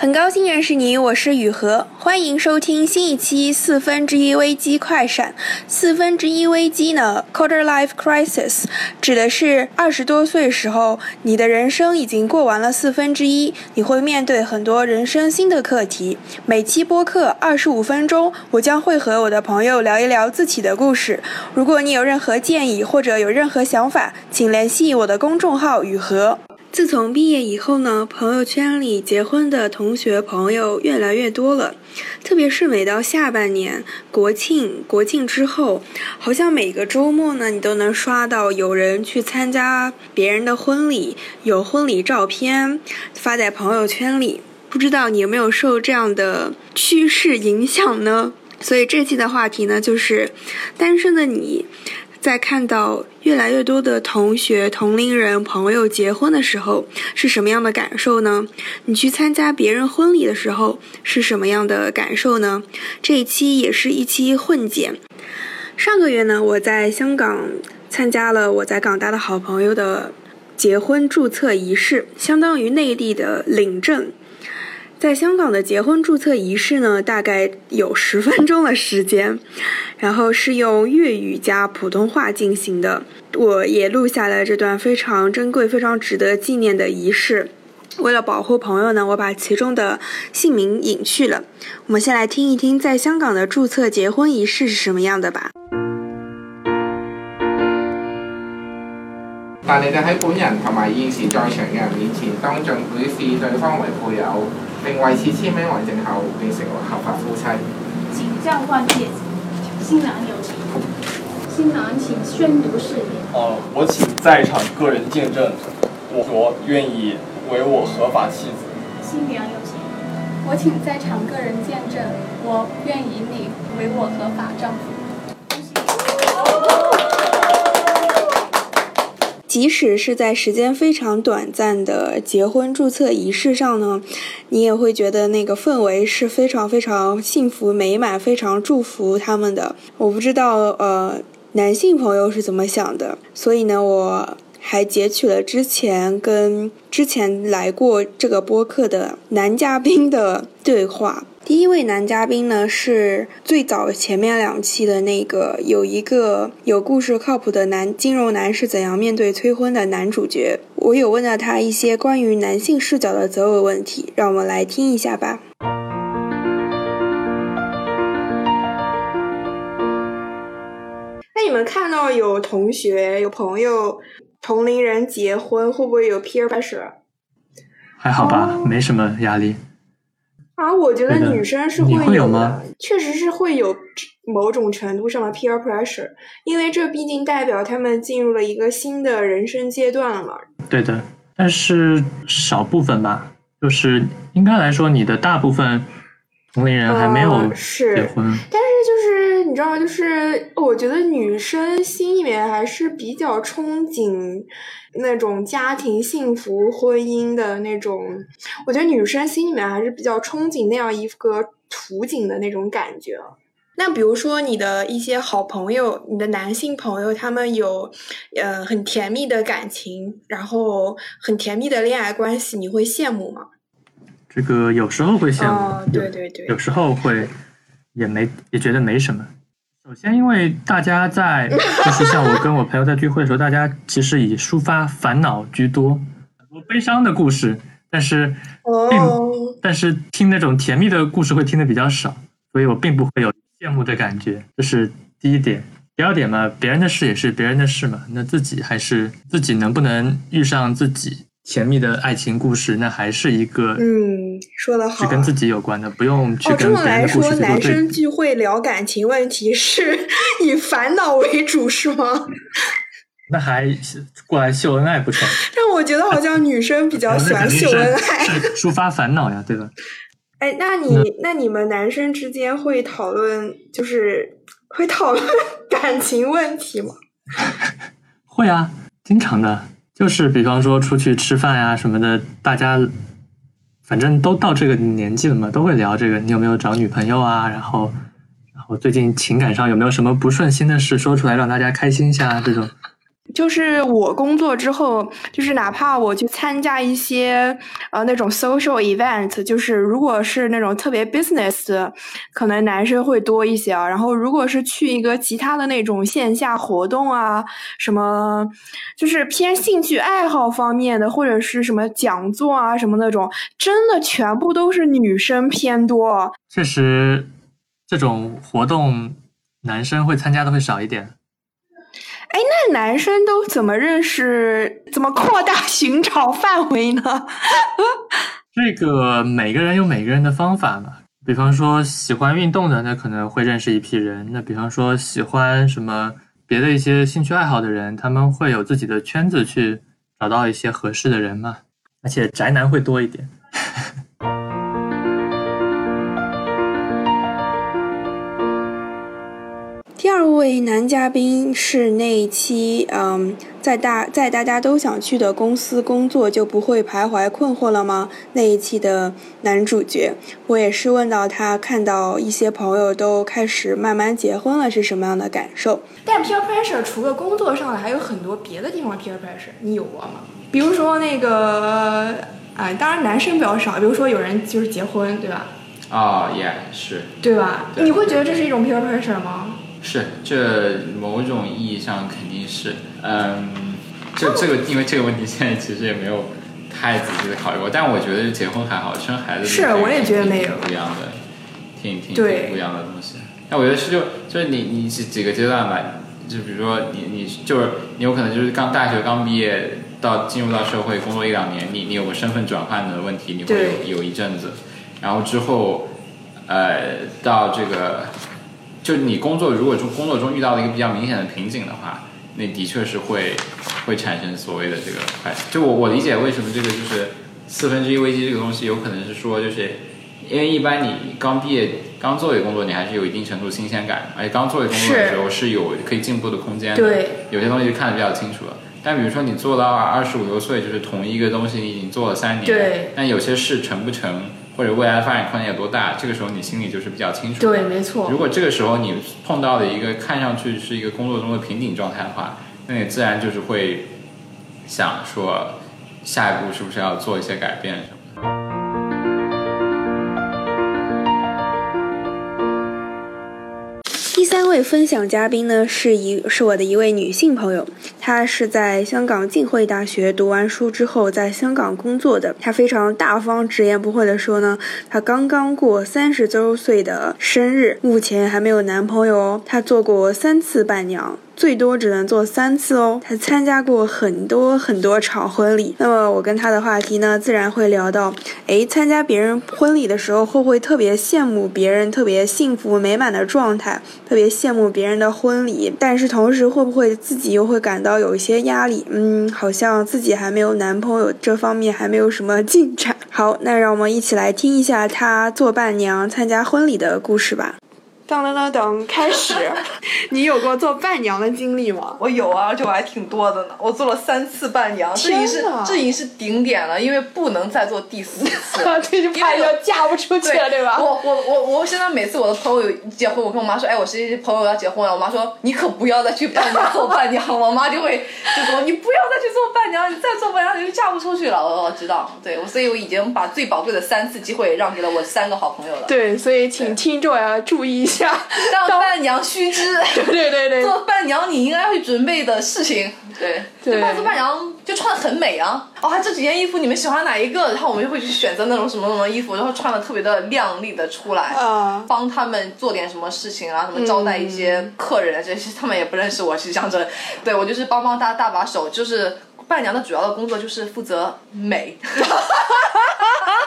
很高兴认识你，我是雨禾，欢迎收听新一期四分之一危机快闪。四分之一危机呢，quarter life crisis，指的是二十多岁时候，你的人生已经过完了四分之一，你会面对很多人生新的课题。每期播客二十五分钟，我将会和我的朋友聊一聊自己的故事。如果你有任何建议或者有任何想法，请联系我的公众号雨禾。自从毕业以后呢，朋友圈里结婚的同学朋友越来越多了，特别是每到下半年国庆、国庆之后，好像每个周末呢，你都能刷到有人去参加别人的婚礼，有婚礼照片发在朋友圈里。不知道你有没有受这样的趋势影响呢？所以这期的话题呢，就是单身的你。在看到越来越多的同学、同龄人、朋友结婚的时候，是什么样的感受呢？你去参加别人婚礼的时候是什么样的感受呢？这一期也是一期混剪。上个月呢，我在香港参加了我在港大的好朋友的结婚注册仪式，相当于内地的领证。在香港的结婚注册仪式呢，大概有十分钟的时间，然后是用粤语加普通话进行的。我也录下了这段非常珍贵、非常值得纪念的仪式。为了保护朋友呢，我把其中的姓名隐去了。我们先来听一听在香港的注册结婚仪式是什么样的吧。但你哋喺本人同埋现时在场嘅人面前，当众表示对方为配偶。并为此签名为证后，变成合法夫妻。请交换戒指，新郎有请。新郎请宣读誓言。哦，我请在场个人见证，我愿意为我合法妻子。新娘有请。我请在场个人见证，我愿以你为我合法丈夫。即使是在时间非常短暂的结婚注册仪式上呢，你也会觉得那个氛围是非常非常幸福美满，非常祝福他们的。我不知道呃男性朋友是怎么想的，所以呢，我还截取了之前跟之前来过这个播客的男嘉宾的对话。第一位男嘉宾呢，是最早前面两期的那个有一个有故事、靠谱的男金融男是怎样面对催婚的男主角。我有问到他一些关于男性视角的择偶问题，让我们来听一下吧。那你们看到有同学、有朋友、同龄人结婚，会不会有 peer pressure？还好吧，没什么压力。啊，我觉得女生是会有吗，确实是会有某种程度上的 peer pressure，因为这毕竟代表他们进入了一个新的人生阶段了。对的，但是少部分吧，就是应该来说，你的大部分同龄人还没有结婚，但是就是你知道，就是我觉得女生心里面还是比较憧憬。那种家庭幸福、婚姻的那种，我觉得女生心里面还是比较憧憬那样一个图景的那种感觉。那比如说你的一些好朋友，你的男性朋友，他们有呃很甜蜜的感情，然后很甜蜜的恋爱关系，你会羡慕吗？这个有时候会羡慕，对对对，有时候会也没也觉得没什么。首先，因为大家在 就是像我跟我朋友在聚会的时候，大家其实以抒发烦恼居多，很多悲伤的故事，但是并但是听那种甜蜜的故事会听的比较少，所以我并不会有羡慕的感觉。这是第一点。第二点嘛，别人的事也是别人的事嘛，那自己还是自己能不能遇上自己。甜蜜的爱情故事，那还是一个嗯，说的好，是跟自己有关的，不用去跟别人的故事说男生聚会聊感情问题是 以烦恼为主，是吗？那还过来秀恩爱不成？但我觉得好像女生比较 喜欢秀恩爱，抒发烦恼呀，对吧？哎，那你那你们男生之间会讨论，就是会讨论感情问题吗？会啊，经常的。就是比方说出去吃饭呀什么的，大家反正都到这个年纪了嘛，都会聊这个。你有没有找女朋友啊？然后，然后最近情感上有没有什么不顺心的事说出来，让大家开心一下？这种就是我工作之后，就是哪怕我去参加一些呃那种 social event，就是如果是那种特别 business，可能男生会多一些啊。然后如果是去一个其他的那种线下活动啊，什么就是偏兴趣爱好方面的，或者是什么讲座啊什么那种，真的全部都是女生偏多。确实，这种活动男生会参加的会少一点。哎，那男生都怎么认识？怎么扩大寻找范围呢？这个每个人有每个人的方法嘛。比方说喜欢运动的，那可能会认识一批人；那比方说喜欢什么别的一些兴趣爱好的人，他们会有自己的圈子去找到一些合适的人嘛。而且宅男会多一点。二位男嘉宾是那一期，嗯，在大在大家都想去的公司工作就不会徘徊困惑了吗？那一期的男主角，我也是问到他，看到一些朋友都开始慢慢结婚了，是什么样的感受？但 peer pressure 除了工作上的，还有很多别的地方 peer pressure，你有过吗？比如说那个，啊，当然男生比较少，比如说有人就是结婚，对吧？哦，yeah，是，对吧？对你会觉得这是一种 peer pressure 吗？是，这某种意义上肯定是，嗯，这这个因为这个问题现在其实也没有太仔细的考虑过，但我觉得结婚还好，生孩子是我也觉得没有不一样的，挺挺对挺不一样的东西。那我觉得是就就是你你几几个阶段吧，就比如说你你就是你有可能就是刚大学刚毕业到进入到社会工作一两年，你你有个身份转换的问题，你会有有一阵子，然后之后呃到这个。就你工作如果中工作中遇到了一个比较明显的瓶颈的话，那的确是会会产生所谓的这个快。就我我理解为什么这个就是四分之一危机这个东西，有可能是说就是因为一般你刚毕业刚做一个工作，你还是有一定程度新鲜感，而且刚做一个工作的时候是有可以进步的空间的，对，有些东西看得比较清楚了。但比如说你做到二十五六岁，就是同一个东西你已经做了三年，对，但有些事成不成，或者未来发展空间有多大，这个时候你心里就是比较清楚的。对，没错如。果这个时候你碰到的一个看上去是一个工作中的瓶颈状态的话，那你自然就是会想说，下一步是不是要做一些改变什么三位分享嘉宾呢，是一是我的一位女性朋友，她是在香港浸会大学读完书之后，在香港工作的。她非常大方、直言不讳地说呢，她刚刚过三十周岁的生日，目前还没有男朋友哦。她做过三次伴娘。最多只能做三次哦。她参加过很多很多场婚礼。那么我跟她的话题呢，自然会聊到，诶，参加别人婚礼的时候，会不会特别羡慕别人特别幸福美满的状态，特别羡慕别人的婚礼？但是同时会不会自己又会感到有一些压力？嗯，好像自己还没有男朋友，这方面还没有什么进展。好，那让我们一起来听一下她做伴娘、参加婚礼的故事吧。当当当当，开始。你有过做伴娘的经历吗？我有啊，而且我还挺多的呢。我做了三次伴娘，这已经是这已经是顶点了，因为不能再做第四次。这就怕要嫁不出去了，对吧？我我我我现在每次我的朋友结婚，我跟我妈说，哎，我谁谁谁朋友要结婚了，我妈说你可不要再去伴娘做伴娘了，我妈就会就说你不要再去做伴娘，你再做伴娘你就嫁不出去了。我我知道，对，我所以我已经把最宝贵的三次机会让给了我三个好朋友了。对，所以请听众要注意一下。让伴娘须知，对对对做伴娘你应该会准备的事情。对，对伴做伴娘就穿的很美啊。哦，这几件衣服你们喜欢哪一个？然后我们就会去选择那种什么什么衣服，然后穿的特别的靓丽的出来，啊帮他们做点什么事情啊，什么招待一些客人啊，这些他们也不认识我，是讲真，对我就是帮帮大大把手，就是伴娘的主要的工作就是负责美。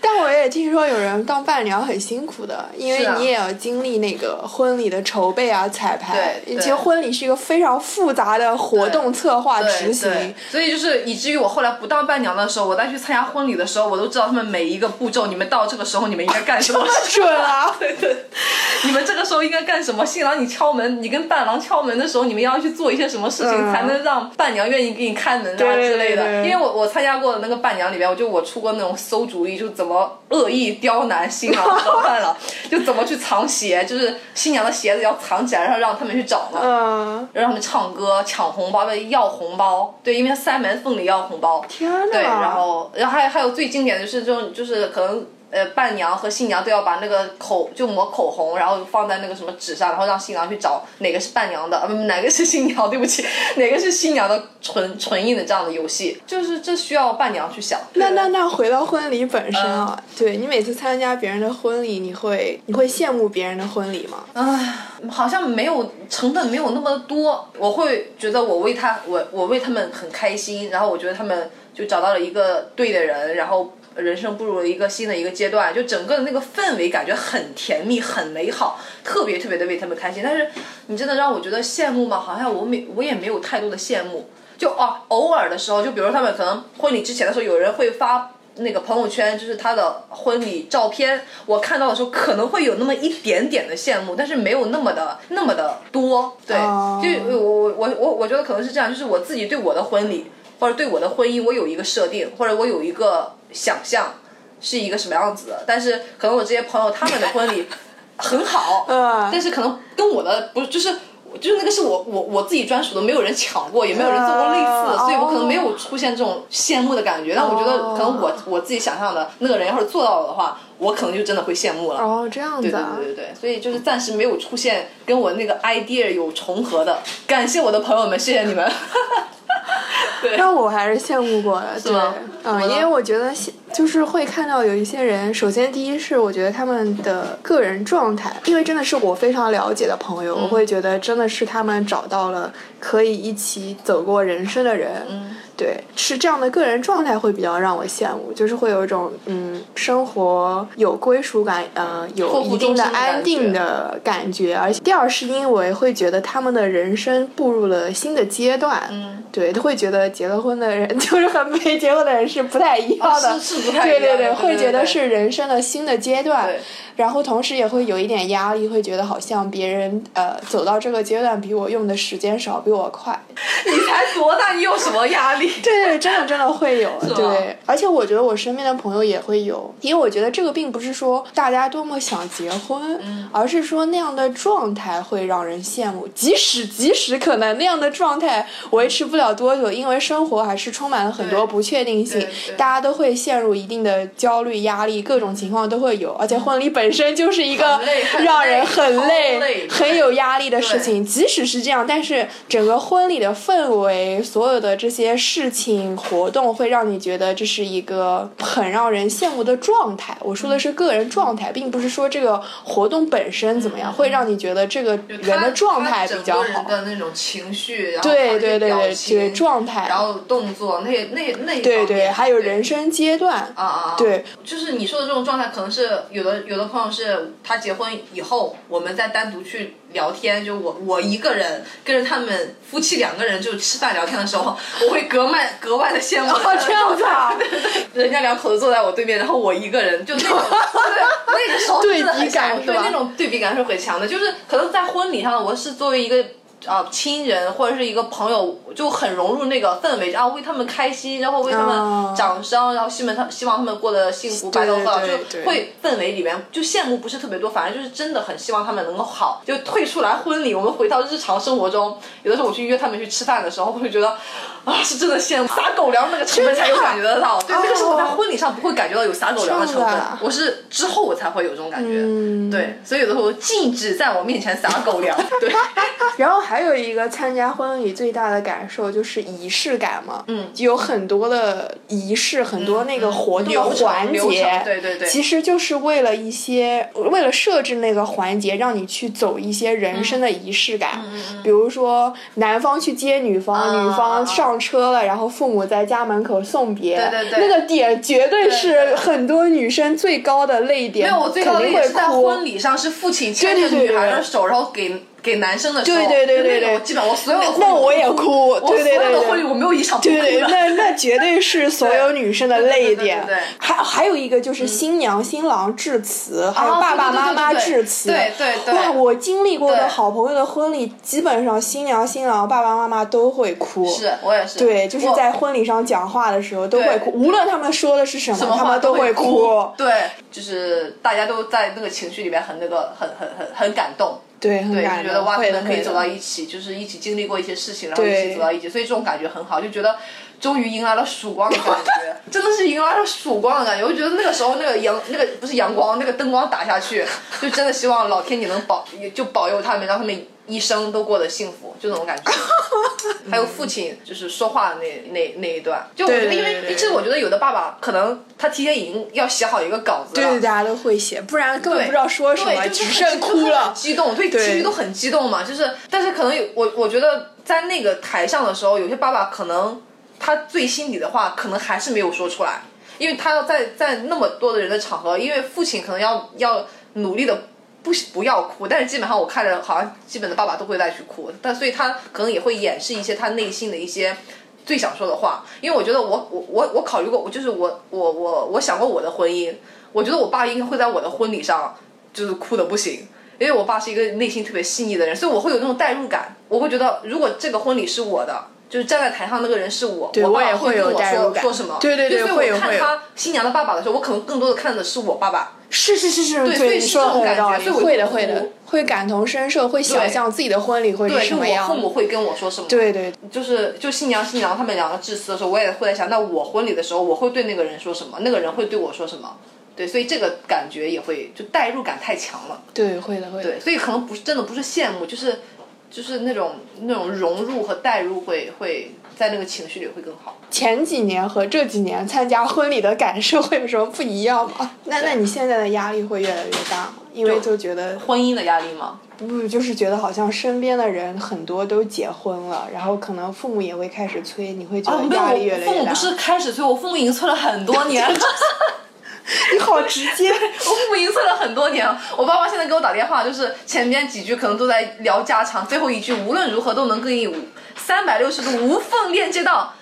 但我也听说有人当伴娘很辛苦的，因为你也要经历那个婚礼的筹备啊、彩排。对对其实婚礼是一个非常复杂的活动策划执行。，所以就是以至于我后来不当伴娘的时候，我再去参加婚礼的时候，我都知道他们每一个步骤，你们到这个时候你们应该干什么。准啊！对对，你们这个时候应该干什么？新郎你敲门，你跟伴郎敲门的时候，你们要去做一些什么事情，嗯才能让伴娘愿意给你开门啊之类的？因为我我参加过的那个伴娘里边，我就我出过那种馊主意，就怎么说恶意刁难新郎和伴郎，就怎么去藏鞋，就是新娘的鞋子要藏起来，然后让他们去找嘛。嗯，让他们唱歌、抢红包、要红包，对，因为他塞门缝里要红包。天呐！对，然后，然后还有还有最经典的就是这种，就是可能呃伴娘和新娘都要把那个口就抹口红，然后放在那个什么纸上，然后让新郎去找哪个是伴娘的，呃不哪个是新娘，对不起，哪个是新娘的唇唇印的这样的游戏，就是这需要伴娘去想。那那那回到婚礼本身嗯啊，对你每次参加别人的婚礼，你会你会羡慕别人的婚礼吗？唉，好像没有成本没有那么多，我会觉得我为他我我为他们很开心，然后我觉得他们就找到了一个对的人，然后人生步入了一个新的一个阶段，就整个的那个氛围感觉很甜蜜很美好，特别特别的为他们开心。但是你真的让我觉得羡慕吗？好像我没我也没有太多的羡慕，就哦偶尔的时候，就比如他们可能婚礼之前的时候，有人会发。那个朋友圈就是他的婚礼照片，我看到的时候可能会有那么一点点的羡慕，但是没有那么的那么的多。对，哦就我我我我我觉得可能是这样，就是我自己对我的婚礼或者对我的婚姻，我有一个设定，或者我有一个想象是一个什么样子的，但是可能我这些朋友他们的婚礼 很好，嗯但是可能跟我的不就是。就是那个是我我我自己专属的，没有人抢过，也没有人做过类似所以我可能没有出现这种羡慕的感觉。但我觉得可能我我自己想象的那个人要是做到了的话，我可能就真的会羡慕了。哦，这样对对子啊。对对对，所以就是暂时没有出现跟我那个 idea 有重合的。感谢我的朋友们，谢谢你们。对，那我还是羡慕过的，对吗，嗯，因为我觉得就是会看到有一些人，首先第一是我觉得他们的个人状态，因为真的是我非常了解的朋友，我会觉得真的是他们找到了可以一起走过人生的人，嗯对，是这样的个人状态会比较让我羡慕，就是会有一种嗯，生活有归属感，呃，有一定的安定的感觉，而且第二是因为会觉得他们的人生步入了新的阶段，嗯，对，他会觉得结了婚的人就是和没结婚的人是不太一样的，啊是是不太一样的对对对对会觉得是人生的新的阶段。对，然后同时也会有一点压力，会觉得好像别人呃走到这个阶段比我用的时间少，比我快，你才多大，你有什么压力？对对，真的真的会有，对，而且我觉得我身边的朋友也会有，因为我觉得这个并不是说大家多么想结婚，嗯而是说那样的状态会让人羡慕，即使即使可能那样的状态维持不了多久，因为生活还是充满了很多不确定性大家都会陷入一定的焦虑、压力，各种情况都会有，而且婚礼本身就是一个让人累很累、很有压力的事情。即使是这样，但是整个婚礼的氛围，所有的这些事情活动，会让你觉得这是一个很让人羡慕的状态。我说的是个人状态，并不是说这个活动本身怎么样，会让你觉得这个人的状态比较好的那种情绪，然后对对对对对，状态，然后动作那那那对对，还有人生阶段，啊啊啊！对，就是你说的这种状态，可能是有的有的朋友是他结婚以后，我们再单独去聊天，就我我一个人跟着他们夫妻两个人就吃饭聊天的时候，我会格外格外的羡慕。哦这样子啊人家两口子坐在我对面，然后我一个人，就那种对那个时候真的很对比感对是吧那种对比感是很强的，就是可能在婚礼上，我是作为一个。啊，亲人或者是一个朋友，就很融入那个氛围，然后为他们开心，然后为他哦们掌声，然后希望他希望他们过得幸福白头发，就会氛围里面就羡慕不是特别多，反而就是真的很希望他们能够好。就退出来婚礼，我们回到日常生活中，有的时候我去约他们去吃饭的时候，我会觉得啊，是真的羡慕，撒狗粮那个成分才有感觉得到。对，这个是我在婚礼上不会感觉到有撒狗粮的成分我是之后我才会有这种感觉。嗯对，所以有的时候禁止在我面前撒狗粮。对，然后还有一个参加婚礼最大的感受就是仪式感嘛，嗯。有很多的仪式，很多那个活动的环节，对对对。其实就是为了一些，为了设置那个环节，让你去走一些人生的仪式感，比如说男方去接女方，啊女方上车了，然后父母在家门口送别，对对对。那个点绝对对是很多女生最高的泪点，没有，我最高的肯定会也是在婚礼上，是父亲牵着女孩的手，然后给给男生的时候，对对对对对基本上我所有的那我也哭我对对对所有的对婚礼我没有一场不哭对对，的。那那绝对是所有女生的泪点。对对对对对还还有一个就是新娘新郎致辞，还有哦爸爸妈妈对对对对致辞。对对对哇，我经历过的好朋友的婚礼，基本上新娘新郎爸爸妈妈都会哭。是我也是，对，就是在婚礼上讲话的时候都会哭，无论他们说的是什么，什么他们都会哭。对，就是大家都在那个情绪里面很那个很很很很感动。对，很对，就，觉得哇，可能可以走到一起，就是一起经历过一些事情，然后一起走到一起，所以这种感觉很好，就觉得终于迎来了曙光的感觉，真的是迎来了曙光的感觉。我就觉得那个时候那个阳那个不是阳光，那个灯光打下去，就真的希望老天你能保就保佑他们，让他们一生都过得幸福，就那种感觉。还有父亲就是说话的那那那一段，就我觉得，因为其实我觉得有的爸爸可能他提前已经要写好一个稿子了，对对，大家都会写，不然根本不知道说什么，对，只剩哭了。激动，对，对情绪都很激动嘛。就是，但是可能有我，我觉得在那个台上的时候，有些爸爸可能他最心底的话，可能还是没有说出来，因为他要在在那么多的人的场合，因为父亲可能要要努力的。不不要哭，但是基本上我看着好像基本的爸爸都会再去哭，但所以他可能也会掩饰一些他内心的一些最想说的话，因为我觉得我我我我考虑过，我就是我我我我想过我的婚姻，我觉得我爸应该会在我的婚礼上就是哭的不行，因为我爸是一个内心特别细腻的人，所以我会有那种代入感，我会觉得如果这个婚礼是我的。就是站在台上那个人是我，我爸我也会跟我代入感。说说什么，对对对就所以我看会有。会有他新娘的爸爸的时候，我可能更多的看的是我爸爸，是是是是，对所以你说的是这种感很有道理，觉会的会的，会感同身受，会想象自己的婚礼会是我什么样。父母会跟我说什么，对对。就是就新娘新娘他们两个致辞的时候，我也会在想，那我婚礼的时候我会对那个人说什么，那个人会对我说什么，对，所以这个感觉也会就代入感太强了，对，会的会的。对，所以可能不是真的不是羡慕，就是就是那种那种融入和代入会会在那个情绪里会更好。前几年和这几年参加婚礼的感受会有什么不一样吗？那那你现在的压力会越来越大吗？因为就觉得婚姻的压力吗？不就是觉得好像身边的人很多都结婚了，然后可能父母也会开始催，你会觉哦，得，压力越来越大。我父母不是开始催，我父母已经催了很多年。你好直接，我父母已经催了很多年了。我爸妈现在给我打电话，就是前面几句可能都在聊家常，最后一句无论如何都能跟你三百六十度无缝链接到。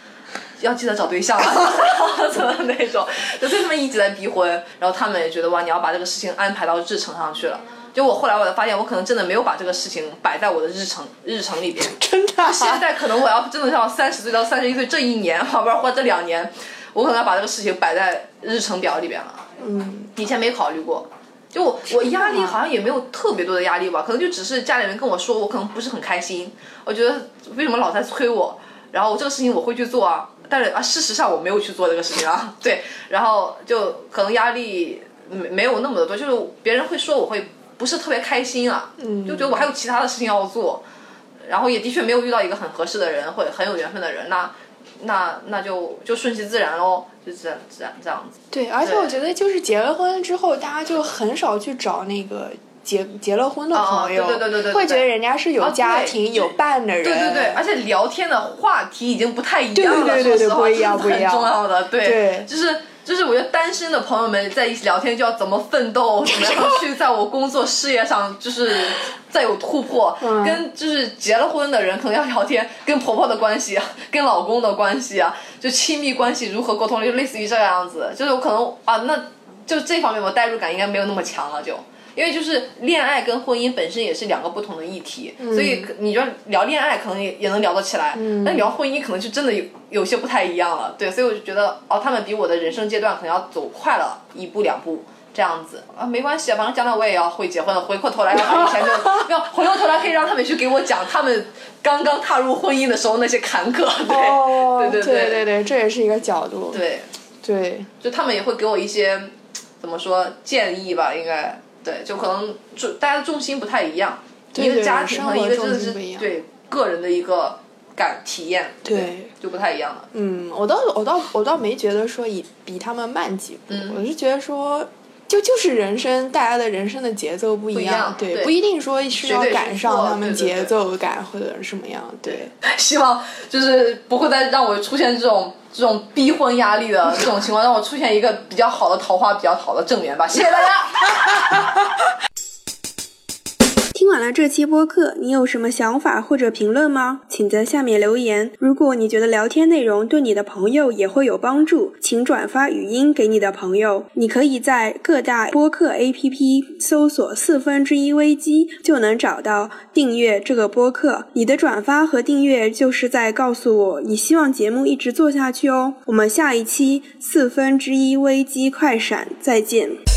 要记得找对象了，怎么那种？就所以他们一直在逼婚，然后他们也觉得哇，你要把这个事情安排到日程上去了。就我后来我才发现，我可能真的没有把这个事情摆在我的日程日程里边。真的啊、现在可能我要真的像三十岁到三十一岁这一年，或者或者这两年，我可能要把这个事情摆在日程表里边了。嗯，以前没考虑过。就我我压力好像也没有特别多的压力吧，可能就只是家里人跟我说，我可能不是很开心。我觉得为什么老在催我，然后我这个事情我会去做啊，但是啊，事实上我没有去做这个事情啊。对，然后就可能压力没没有那么的多，就是别人会说我会不是特别开心啊，嗯就觉得我还有其他的事情要做，然后也的确没有遇到一个很合适的人或者很有缘分的人，那那那就就顺其自然喽，就这样这样这样子。对，而且我觉得就是结了婚之后，大家就很少去找那个结结了婚的哦朋友，对对对对对会觉得人家是有哦家对庭、有伴的人，对对对，而且聊天的话题已经不太一样了，对对对对说实话不一样这是很不一样重要的，对，对就是就是我觉得单身的朋友们在一起聊天就要怎么奋斗，怎么样去在我工作事业上就是再有突破，嗯。跟就是结了婚的人可能要聊天，跟婆婆的关系啊，跟老公的关系啊，就亲密关系如何沟通，就类似于这个样子，就是我可能啊，那就这方面我代入感应该没有那么强了就。因为就是恋爱跟婚姻本身也是两个不同的议题，所以可你就聊恋爱可能也也能聊得起来，嗯但聊婚姻可能就真的有有些不太一样了。对，所以我就觉得哦，他们比我的人生阶段可能要走快了一步两步这样子啊，没关系啊，反正将来我也要会结婚了，回过头来要把以前的，要回过头来可以让他们去给我讲他们刚刚踏入婚姻的时候那些坎坷，对、哦，对对对对对，这也是一个角度，对，对就他们也会给我一些怎么说建议吧，应该对，就可能重大家的重心不太一样，对一个是家庭和一个真的是对个人的一个感体验，对就不太一样了。嗯，我倒我倒我倒没觉得说以比他们慢几步，嗯我是觉得说。就就是人生，大家的人生的节奏不一样对，对不一定说是要赶上他们节奏感或者什么样，对。希望就是不会再让我出现这种这种逼婚压力的这种情况，让我出现一个比较好的桃花，比较好的正缘吧。谢谢大家。听完了这期播客，你有什么想法或者评论吗？请在下面留言。如果你觉得聊天内容对你的朋友也会有帮助，请转发语音给你的朋友。你可以在各大播客 APP 搜索“四分之一危机”，就能找到订阅这个播客。你的转发和订阅就是在告诉我你希望节目一直做下去哦。我们下一期四分之一危机快闪再见。